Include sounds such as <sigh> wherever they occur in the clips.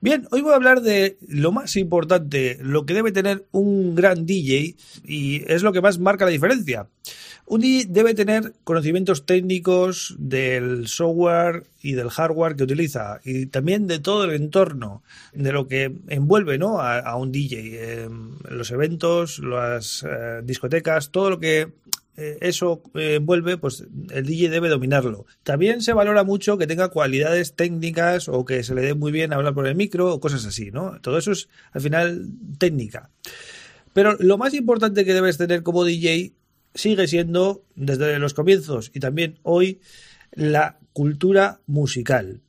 Bien, hoy voy a hablar de lo más importante, lo que debe tener un gran DJ y es lo que más marca la diferencia. Un DJ debe tener conocimientos técnicos del software y del hardware que utiliza y también de todo el entorno, de lo que envuelve ¿no? a, un DJ, eh, los eventos, las eh, discotecas, todo lo que eso eh, vuelve, pues el DJ debe dominarlo. También se valora mucho que tenga cualidades técnicas o que se le dé muy bien hablar por el micro o cosas así, ¿no? Todo eso es al final técnica. Pero lo más importante que debes tener como DJ sigue siendo, desde los comienzos y también hoy, la cultura musical.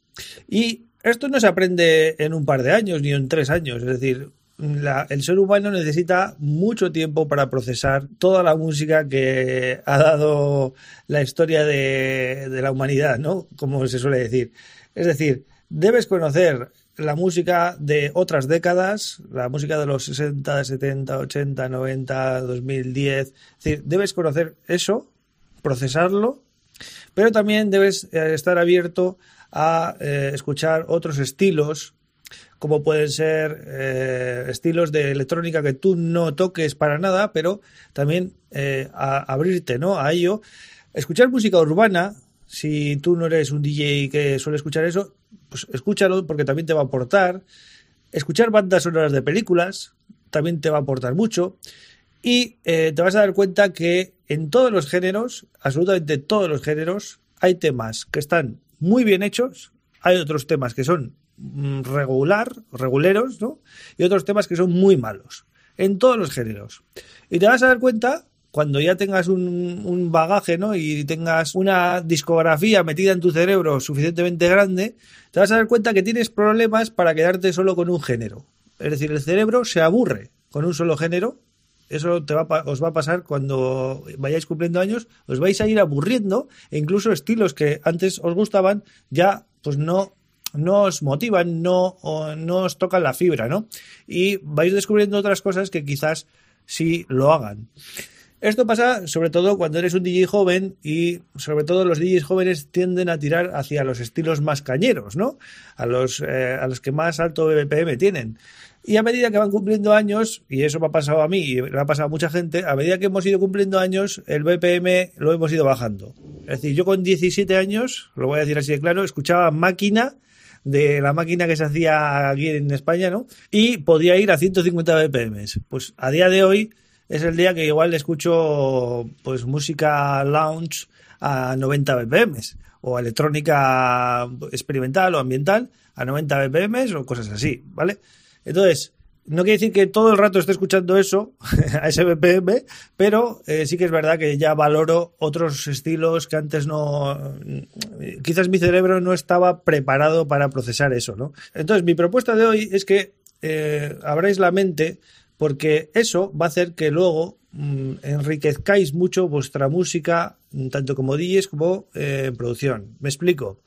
Y esto no se aprende en un par de años ni en tres años, es decir, el ser humano necesita mucho tiempo para procesar toda la música que ha dado la historia de, la humanidad, ¿no? Como se suele decir. Es decir, debes conocer la música de otras décadas, la música de los 60, 70, 80, 90, 2010. Es decir, debes conocer eso, procesarlo, pero también debes eh, estar abierto a eh, escuchar otros estilos como pueden ser eh, estilos de electrónica que tú no toques para nada, pero también eh, abrirte ¿no? a ello. Escuchar música urbana, si tú no eres un DJ que suele escuchar eso, pues escúchalo porque también te va a aportar. Escuchar bandas sonoras de películas también te va a aportar mucho. Y eh, te vas a dar cuenta que en todos los géneros, absolutamente todos los géneros, hay temas que están muy bien hechos, hay otros temas que son regular, reguleros, ¿no? Y otros temas que son muy malos, en todos los géneros. Y te vas a dar cuenta, cuando ya tengas un, bagaje, ¿no? Y tengas una discografía metida en tu cerebro suficientemente grande, te vas a dar cuenta que tienes problemas para quedarte solo con un género. Es decir, el cerebro se aburre con un solo género eso os va a pasar cuando vayáis cumpliendo años, os vais a ir aburriendo e incluso estilos que antes os gustaban ya pues no no os motivan, no, no os tocan la fibra, ¿no? Y vais descubriendo otras cosas que quizás sí lo hagan. Esto pasa sobre todo cuando eres un DJ joven y sobre todo los DJs jóvenes tienden a tirar hacia los estilos más cañeros, ¿no? A los, eh, a los que más alto BPM tienen. Y a medida que van cumpliendo años, y eso me ha pasado a mí y me ha pasado a mucha gente, a medida que hemos ido cumpliendo años, el BPM lo hemos ido bajando. Es decir, yo con 17 años, lo voy a decir así de claro, escuchaba máquina de la máquina que se hacía aquí en España, ¿no? Y podía ir a 150 BPM. Pues a día de hoy es el día que igual escucho pues música lounge a 90 BPM o electrónica experimental o ambiental a 90 BPM o cosas así, ¿vale? Entonces, no quiere decir que todo el rato esté escuchando eso <laughs> a ese BPM, pero eh, sí que es verdad que ya valoro otros estilos que antes no. Quizás mi cerebro no estaba preparado para procesar eso, ¿no? Entonces, mi propuesta de hoy es que eh, abráis la mente, porque eso va a hacer que luego mm, enriquezcáis mucho vuestra música, tanto como DJs como eh, en producción. Me explico.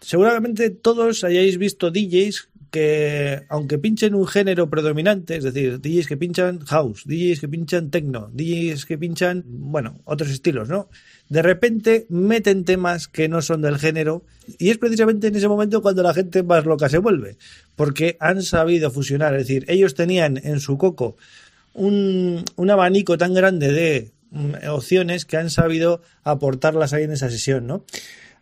Seguramente todos hayáis visto DJs que aunque pinchen un género predominante, es decir, DJs que pinchan house, DJs que pinchan techno, DJs que pinchan, bueno, otros estilos, ¿no? De repente meten temas que no son del género y es precisamente en ese momento cuando la gente más loca se vuelve, porque han sabido fusionar, es decir, ellos tenían en su coco un, un abanico tan grande de mm, opciones que han sabido aportarlas ahí en esa sesión, ¿no?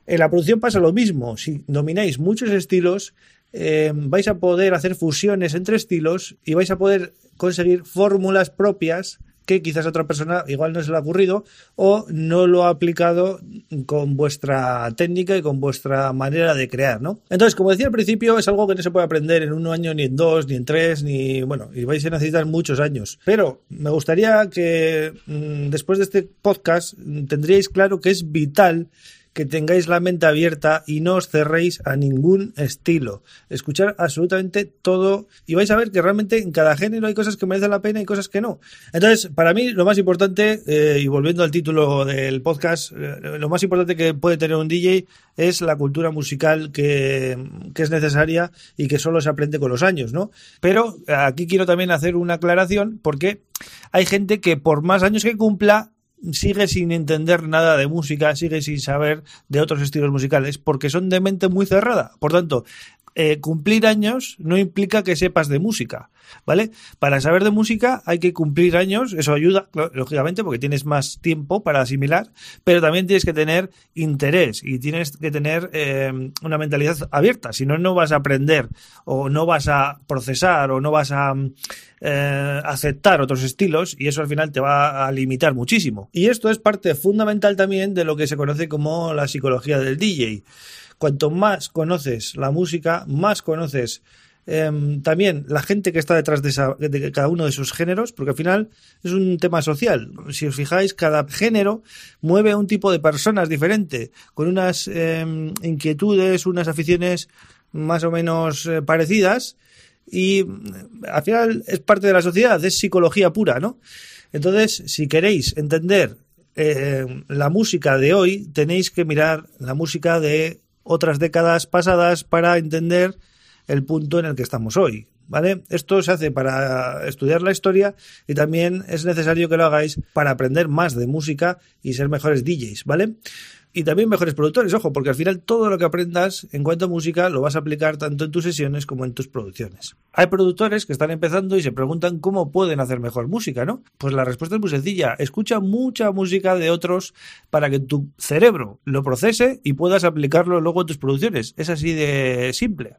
En la producción pasa lo mismo. Si domináis muchos estilos, eh, vais a poder hacer fusiones entre estilos y vais a poder conseguir fórmulas propias que quizás otra persona igual no se le ha ocurrido o no lo ha aplicado con vuestra técnica y con vuestra manera de crear, ¿no? Entonces, como decía al principio, es algo que no se puede aprender en un año, ni en dos, ni en tres, ni, bueno, y vais a necesitar muchos años. Pero me gustaría que mm, después de este podcast tendríais claro que es vital que tengáis la mente abierta y no os cerréis a ningún estilo. Escuchar absolutamente todo y vais a ver que realmente en cada género hay cosas que merecen la pena y cosas que no. Entonces, para mí lo más importante, eh, y volviendo al título del podcast, eh, lo más importante que puede tener un DJ es la cultura musical que, que es necesaria y que solo se aprende con los años, ¿no? Pero aquí quiero también hacer una aclaración porque hay gente que por más años que cumpla sigue sin entender nada de música, sigue sin saber de otros estilos musicales, porque son de mente muy cerrada. Por tanto, eh, cumplir años no implica que sepas de música, ¿vale? Para saber de música hay que cumplir años, eso ayuda, lógicamente, porque tienes más tiempo para asimilar, pero también tienes que tener interés y tienes que tener eh, una mentalidad abierta, si no, no vas a aprender o no vas a procesar o no vas a eh, aceptar otros estilos y eso al final te va a limitar muchísimo. Y esto es parte fundamental también de lo que se conoce como la psicología del DJ. Cuanto más conoces la música, más conoces em, también la gente que está detrás de, cada uno de esos géneros, porque al final es un tema social. Si os fijáis, cada género mueve a un tipo de personas diferente, con unas em, inquietudes, unas aficiones más o menos eh, parecidas, y mm, al final es parte de la sociedad, es psicología pura, ¿no? Entonces, si queréis entender eh, la música de hoy, tenéis que mirar la música de otras décadas pasadas para entender el punto en el que estamos hoy. ¿Vale? Esto se hace para estudiar la historia y también es necesario que lo hagáis para aprender más de música y ser mejores DJs, ¿vale? Y también mejores productores, ojo, porque al final todo lo que aprendas en cuanto a música lo vas a aplicar tanto en tus sesiones como en tus producciones. Hay productores que están empezando y se preguntan cómo pueden hacer mejor música, ¿no? Pues la respuesta es muy sencilla, escucha mucha música de otros para que tu cerebro lo procese y puedas aplicarlo luego en tus producciones. Es así de simple.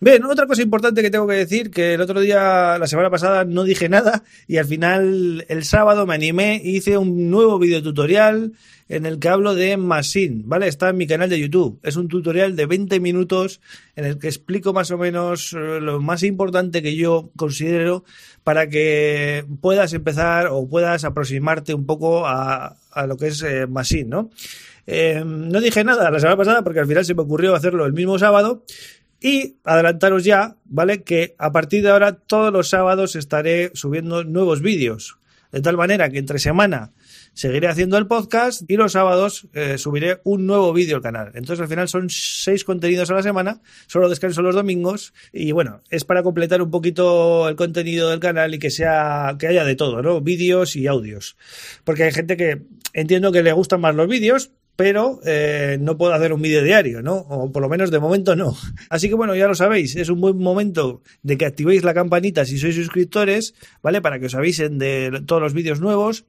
Bien, otra cosa importante que tengo que decir, que el otro día, la semana pasada, no dije nada y al final el sábado me animé e hice un nuevo video tutorial en el que hablo de Machine, ¿vale? Está en mi canal de YouTube. Es un tutorial de 20 minutos en el que explico más o menos eh, lo más importante que yo considero para que puedas empezar o puedas aproximarte un poco a, lo que es eh, Machine, ¿no? Eh, no dije nada la semana pasada porque al final se me ocurrió hacerlo el mismo sábado y adelantaros ya, ¿vale? Que a partir de ahora todos los sábados estaré subiendo nuevos vídeos. De tal manera que entre semana seguiré haciendo el podcast y los sábados eh, subiré un nuevo vídeo al canal. Entonces al final son seis contenidos a la semana, solo descanso los domingos y bueno, es para completar un poquito el contenido del canal y que sea que haya de todo, ¿no? Vídeos y audios. Porque hay gente que entiendo que le gustan más los vídeos, pero eh, no puedo hacer un vídeo diario, ¿no? O por lo menos de momento no. Así que bueno, ya lo sabéis, es un buen momento de que activéis la campanita si sois suscriptores, ¿vale? Para que os avisen de todos los vídeos nuevos.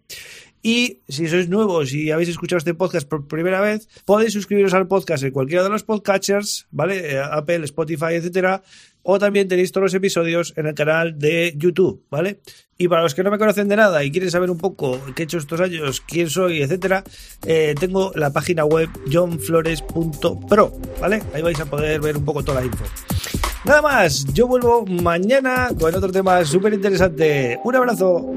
Y si sois nuevos y habéis escuchado este podcast por primera vez, podéis suscribiros al podcast en cualquiera de los podcatchers, ¿vale? Eh, Apple, Spotify, etcétera. O también tenéis todos los episodios en el canal de YouTube, ¿vale? Y para los que no me conocen de nada y quieren saber un poco qué he hecho estos años, quién soy, etcétera, eh, tengo la página web johnflores.pro, ¿vale? Ahí vais a poder ver un poco toda la info. Nada más, yo vuelvo mañana con otro tema súper interesante. Un abrazo.